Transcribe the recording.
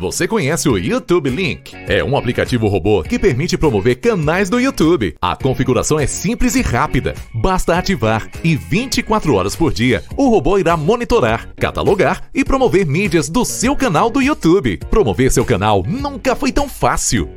Você conhece o YouTube Link? É um aplicativo robô que permite promover canais do YouTube. A configuração é simples e rápida. Basta ativar e 24 horas por dia o robô irá monitorar, catalogar e promover mídias do seu canal do YouTube. Promover seu canal nunca foi tão fácil.